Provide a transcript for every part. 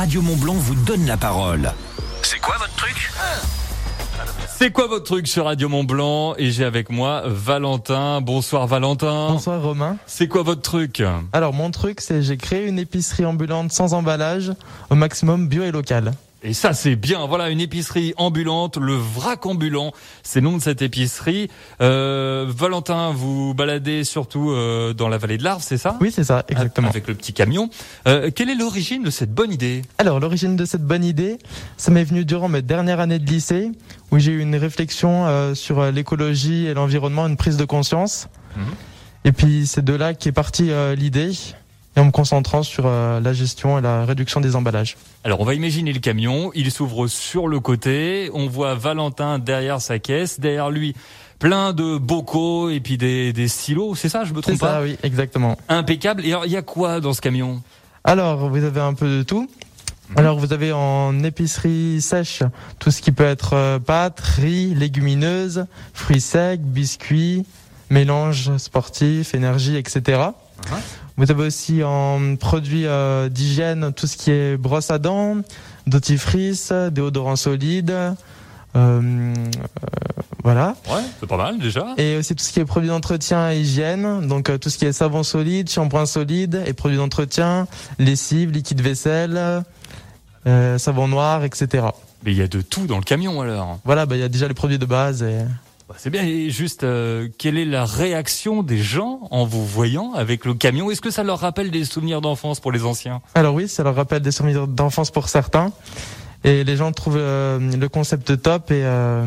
Radio Mont Blanc vous donne la parole. C'est quoi votre truc C'est quoi votre truc sur Radio Mont Blanc Et j'ai avec moi Valentin. Bonsoir Valentin. Bonsoir Romain. C'est quoi votre truc Alors mon truc c'est j'ai créé une épicerie ambulante sans emballage, au maximum bio et local. Et ça c'est bien, voilà une épicerie ambulante, le vrac ambulant, c'est le nom de cette épicerie. Euh, Valentin, vous baladez surtout euh, dans la vallée de l'Arve, c'est ça? Oui c'est ça, exactement. Avec le petit camion. Euh, quelle est l'origine de cette bonne idée? Alors l'origine de cette bonne idée, ça m'est venu durant mes dernières années de lycée, où j'ai eu une réflexion euh, sur euh, l'écologie et l'environnement, une prise de conscience. Mhm. Et puis c'est de là qu'est partie euh, l'idée, et en me concentrant sur euh, la gestion et la réduction des emballages. Alors on va imaginer le camion, il s'ouvre sur le côté, on voit Valentin derrière sa caisse, derrière lui plein de bocaux et puis des, des silos, c'est ça, je me trompe pas ça, oui, exactement. Impeccable. Et alors il y a quoi dans ce camion? Alors, vous avez un peu de tout. Alors, vous avez en épicerie sèche tout ce qui peut être euh, pâtes, riz, légumineuses, fruits secs, biscuits, mélanges sportifs, énergie, etc. Mhm. Vous avez aussi en produits euh, d'hygiène tout ce qui est brosse à dents, dentifrice, déodorant solide, euh, euh, voilà. Ouais, c'est pas mal déjà. Et aussi tout ce qui est produits d'entretien et hygiène, donc euh, tout ce qui est savon solide, shampoing solide et produits d'entretien, lessive, liquide vaisselle, euh, savon noir, etc. Mais il y a de tout dans le camion alors. Voilà, bah, il y a déjà les produits de base. Et... Bah, C'est bien. Et juste, euh, quelle est la réaction des gens en vous voyant avec le camion? Est-ce que ça leur rappelle des souvenirs d'enfance pour les anciens? Alors oui, ça leur rappelle des souvenirs d'enfance pour certains. Et les gens trouvent euh, le concept top et, euh,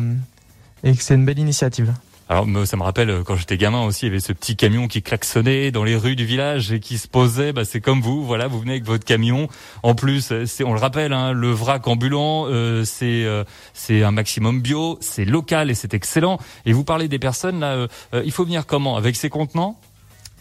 et que c'est une belle initiative. Alors ça me rappelle euh, quand j'étais gamin aussi, il y avait ce petit camion qui klaxonnait dans les rues du village et qui se posait. Bah, c'est comme vous, voilà, vous venez avec votre camion. En plus, euh, c'est, on le rappelle, hein, le vrac ambulant, euh, c'est euh, c'est un maximum bio, c'est local et c'est excellent. Et vous parlez des personnes là, euh, euh, il faut venir comment? Avec ses contenants?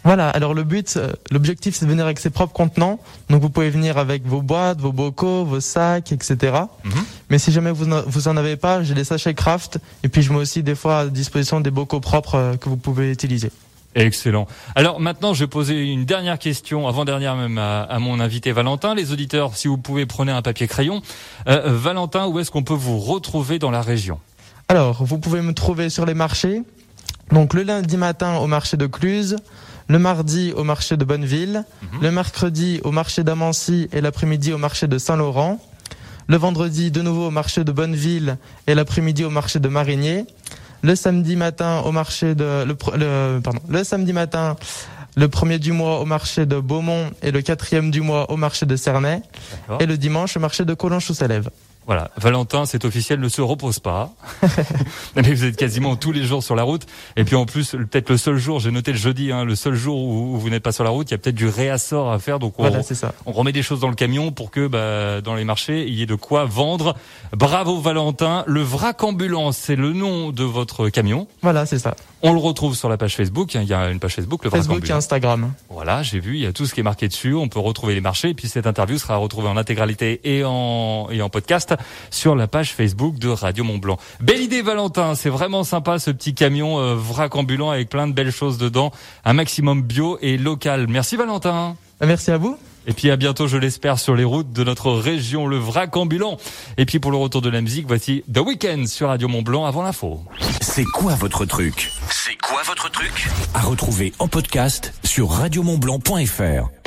Voilà, alors le but, euh, l'objectif c'est de venir avec ses propres contenants. Donc vous pouvez venir avec vos boîtes, vos bocaux, vos sacs, etc. Mhm. Mais si jamais vous, n'en- vous en avez pas, j'ai des sachets craft. Et puis je mets aussi des fois à disposition des bocaux propres euh, que vous pouvez utiliser. Excellent. Alors maintenant, je vais poser une dernière question, avant-dernière même, à, à mon invité Valentin. Les auditeurs, si vous pouvez, prenez un papier crayon. Euh, Valentin, où est-ce qu'on peut vous retrouver dans la région? Alors, vous pouvez me trouver sur les marchés. Donc le lundi matin au marché de Cluse, le mardi au marché de Bonneville, Mhm. le mercredi au marché d'Amancy et l'après-midi au marché de Saint-Laurent, le vendredi de nouveau au marché de Bonneville et l'après-midi au marché de Marigné, le samedi matin au marché de le, pardon, le samedi matin le premier du mois au marché de Beaumont et le quatrième du mois au marché de Cernay et le dimanche au marché de Collonges-sous-Salève. Voilà, Valentin, c'est officiel, ne se repose pas. Mais vous êtes quasiment tous les jours sur la route. Et puis en plus, peut-être le seul jour, j'ai noté le jeudi, hein, le seul jour où, vous n'êtes pas sur la route, il y a peut-être du réassort à faire. Donc on, Voilà, ça. on remet des choses dans le camion pour que bah, dans les marchés, il y ait de quoi vendre. Bravo Valentin. Le vrac ambulant, c'est le nom de votre camion. Voilà, c'est ça. On le retrouve sur la page Facebook. Il y a une page Facebook, le vrac Facebook et. Instagram. Voilà, j'ai vu, il y a tout ce qui est marqué dessus. On peut retrouver les marchés. Et puis cette interview sera retrouvée en intégralité et en, et en podcast sur la page Facebook de Radio Mont Blanc. Belle idée, Valentin. C'est vraiment sympa ce petit camion euh, vrac ambulant avec plein de belles choses dedans. Un maximum bio et local. Merci, Valentin. Merci à vous. Et puis à bientôt, je l'espère, sur les routes de notre région, le vrac ambulant. Et puis pour le retour de la musique, voici The Weeknd sur Radio Mont Blanc avant l'info. C'est quoi votre truc? C'est quoi votre truc? À retrouver en podcast sur radiomontblanc.fr.